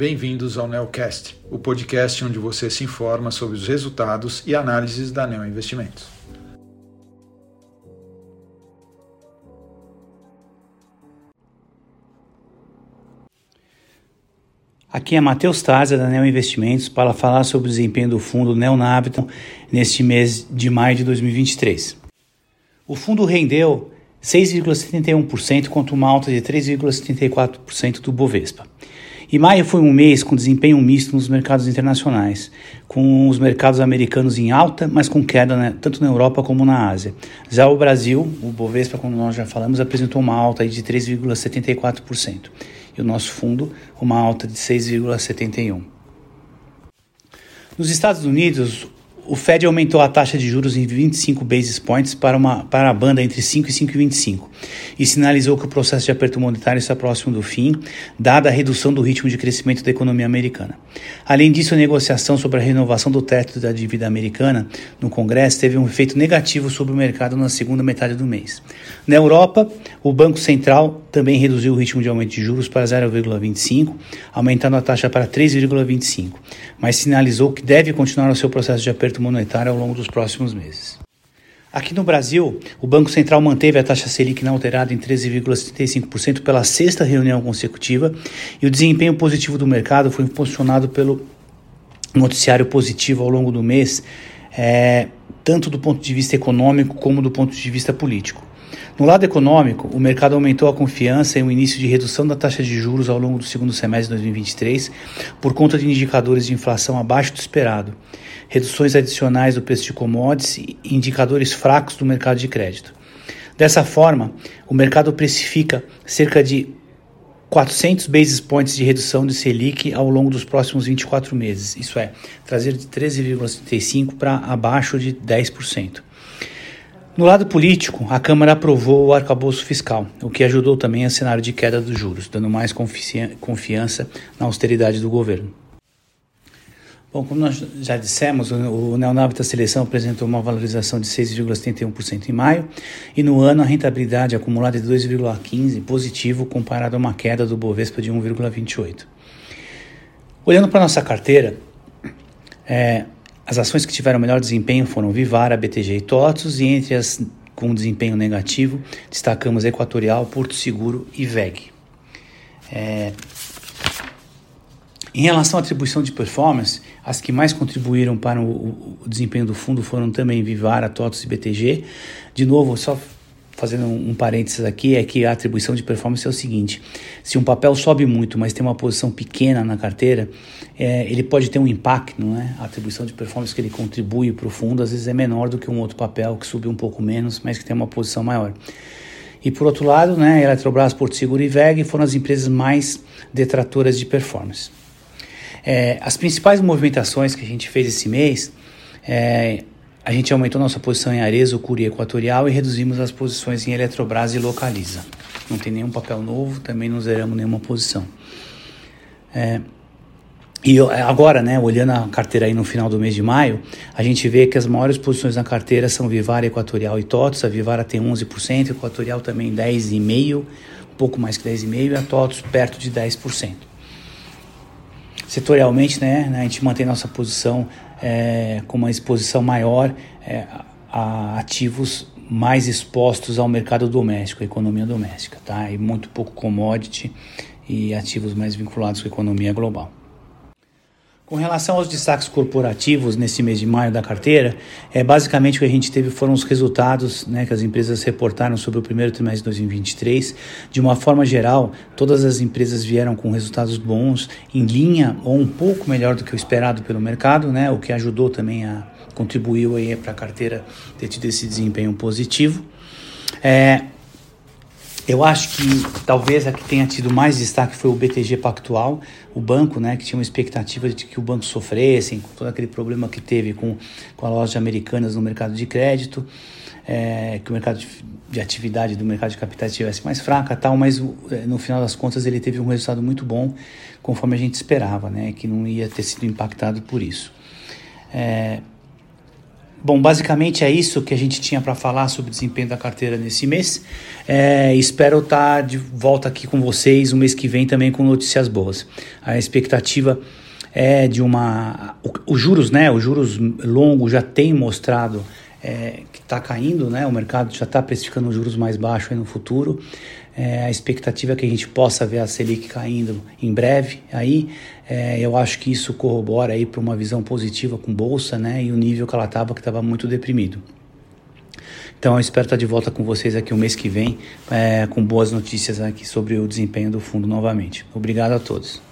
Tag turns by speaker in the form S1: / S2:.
S1: bem-vindos ao Neocast, o podcast onde você se informa sobre os resultados e análises da Neo Investimentos.
S2: Aqui é Matheus Taza da Neo Investimentos para falar sobre o desempenho do fundo Neonaviton neste mês de maio de 2023. O fundo rendeu 6,71% contra uma alta de 3,74% do Bovespa. E maio foi um mês com desempenho misto nos mercados internacionais, com os mercados americanos em alta, mas com queda né, tanto na Europa como na Ásia. Já o Brasil, o Bovespa, como nós já falamos, apresentou uma alta de 3,74%. E o nosso fundo, uma alta de 6,71%. Nos Estados Unidos, o Fed aumentou a taxa de juros em 25 basis points para, uma, para a banda entre 5 e 5,25 e sinalizou que o processo de aperto monetário está próximo do fim, dada a redução do ritmo de crescimento da economia americana. Além disso, a negociação sobre a renovação do teto da dívida americana no Congresso teve um efeito negativo sobre o mercado na segunda metade do mês. Na Europa, o Banco Central também reduziu o ritmo de aumento de juros para 0,25, aumentando a taxa para 3,25, mas sinalizou que deve continuar o seu processo de aperto monetário ao longo dos próximos meses. Aqui no Brasil, o Banco Central manteve a taxa Selic inalterada em 13,75% pela sexta reunião consecutiva e o desempenho positivo do mercado foi impulsionado pelo noticiário positivo ao longo do mês, é, tanto do ponto de vista econômico como do ponto de vista político. No lado econômico, o mercado aumentou a confiança em um início de redução da taxa de juros ao longo do segundo semestre de 2023 por conta de indicadores de inflação abaixo do esperado, reduções adicionais do preço de commodities e indicadores fracos do mercado de crédito. Dessa forma, o mercado precifica cerca de 400 basis points de redução de Selic ao longo dos próximos 24 meses, isso é, trazer de 13,35% para abaixo de 10%. No lado político, a Câmara aprovou o arcabouço fiscal, o que ajudou também a cenário de queda dos juros, dando mais confiança na austeridade do governo. Bom, como nós já dissemos, o Neonavita Seleção apresentou uma valorização de 6,71% em maio e no ano a rentabilidade acumulada é de 2,15% positivo comparado a uma queda do Bovespa de 1,28%. Olhando para nossa carteira, é, as ações que tiveram melhor desempenho foram Vivara, BTG e TOTUS, e entre as com desempenho negativo, destacamos Equatorial, Porto Seguro e VEG. É... Em relação à atribuição de performance, as que mais contribuíram para o, o desempenho do fundo foram também Vivara, TOTUS e BTG. De novo, só fazendo um, parênteses aqui, é que a atribuição de performance é o seguinte: se um papel sobe muito, mas tem uma posição pequena na carteira, é, ele pode ter um impacto, não é? A atribuição de performance que ele contribui para o fundo às vezes é menor do que um outro papel que subiu um pouco menos, mas que tem uma posição maior. E por outro lado, né, Eletrobras, Porto Seguro e VEG foram as empresas mais detratoras de performance. É, as principais movimentações que a gente fez esse mês é, a gente aumentou nossa posição em Arezzo, Curia Equatorial e reduzimos as posições em Eletrobras e Localiza. Não tem nenhum papel novo, também não zeramos nenhuma posição. É, e agora, né, olhando a carteira aí no final do mês de maio, a gente vê que as maiores posições na carteira são Vivara, Equatorial e TOTS. A Vivara tem 11%, a Equatorial também 10,5%, um pouco mais que 10,5% e a TOTS perto de 10%. Setorialmente, né, a gente mantém nossa posição é, com uma exposição maior é, a ativos mais expostos ao mercado doméstico, à economia doméstica, tá? E muito pouco commodity e ativos mais vinculados com a economia global. Com relação aos destaques corporativos nesse mês de maio da carteira, é, basicamente o que a gente teve foram os resultados né, que as empresas reportaram sobre o primeiro trimestre de 2023. De uma forma geral, todas as empresas vieram com resultados bons, em linha ou um pouco melhor do que o esperado pelo mercado, né, o que ajudou também a contribuiu para a carteira ter tido esse desempenho positivo. É, eu acho que talvez a que tenha tido mais destaque foi o BTG Pactual, o banco, né, que tinha uma expectativa de que o banco sofresse, com todo aquele problema que teve com, com a loja americanas no mercado de crédito, é, que o mercado de, de, atividade do mercado de capitais estivesse mais fraca tal, mas é, no final das contas ele teve um resultado muito bom, conforme a gente esperava, né, que não ia ter sido impactado por isso. É, Bom, basicamente é isso que a gente tinha para falar sobre o desempenho da carteira nesse mês. É, espero estar de volta aqui com vocês o mês que vem também com notícias boas. A expectativa é de uma. Os juros, né? Os juros longos já tem mostrado é, está caindo, né? O mercado já está precificando os juros mais baixos no futuro. É, a expectativa é que a gente possa ver a Selic caindo em breve. Aí é, eu acho que isso corrobora aí para uma visão positiva com bolsa, né? E o nível que ela estava, que estava muito deprimido. Então eu espero estar de volta com vocês aqui o mês que vem é, com boas notícias aqui sobre o desempenho do fundo novamente. Obrigado a todos.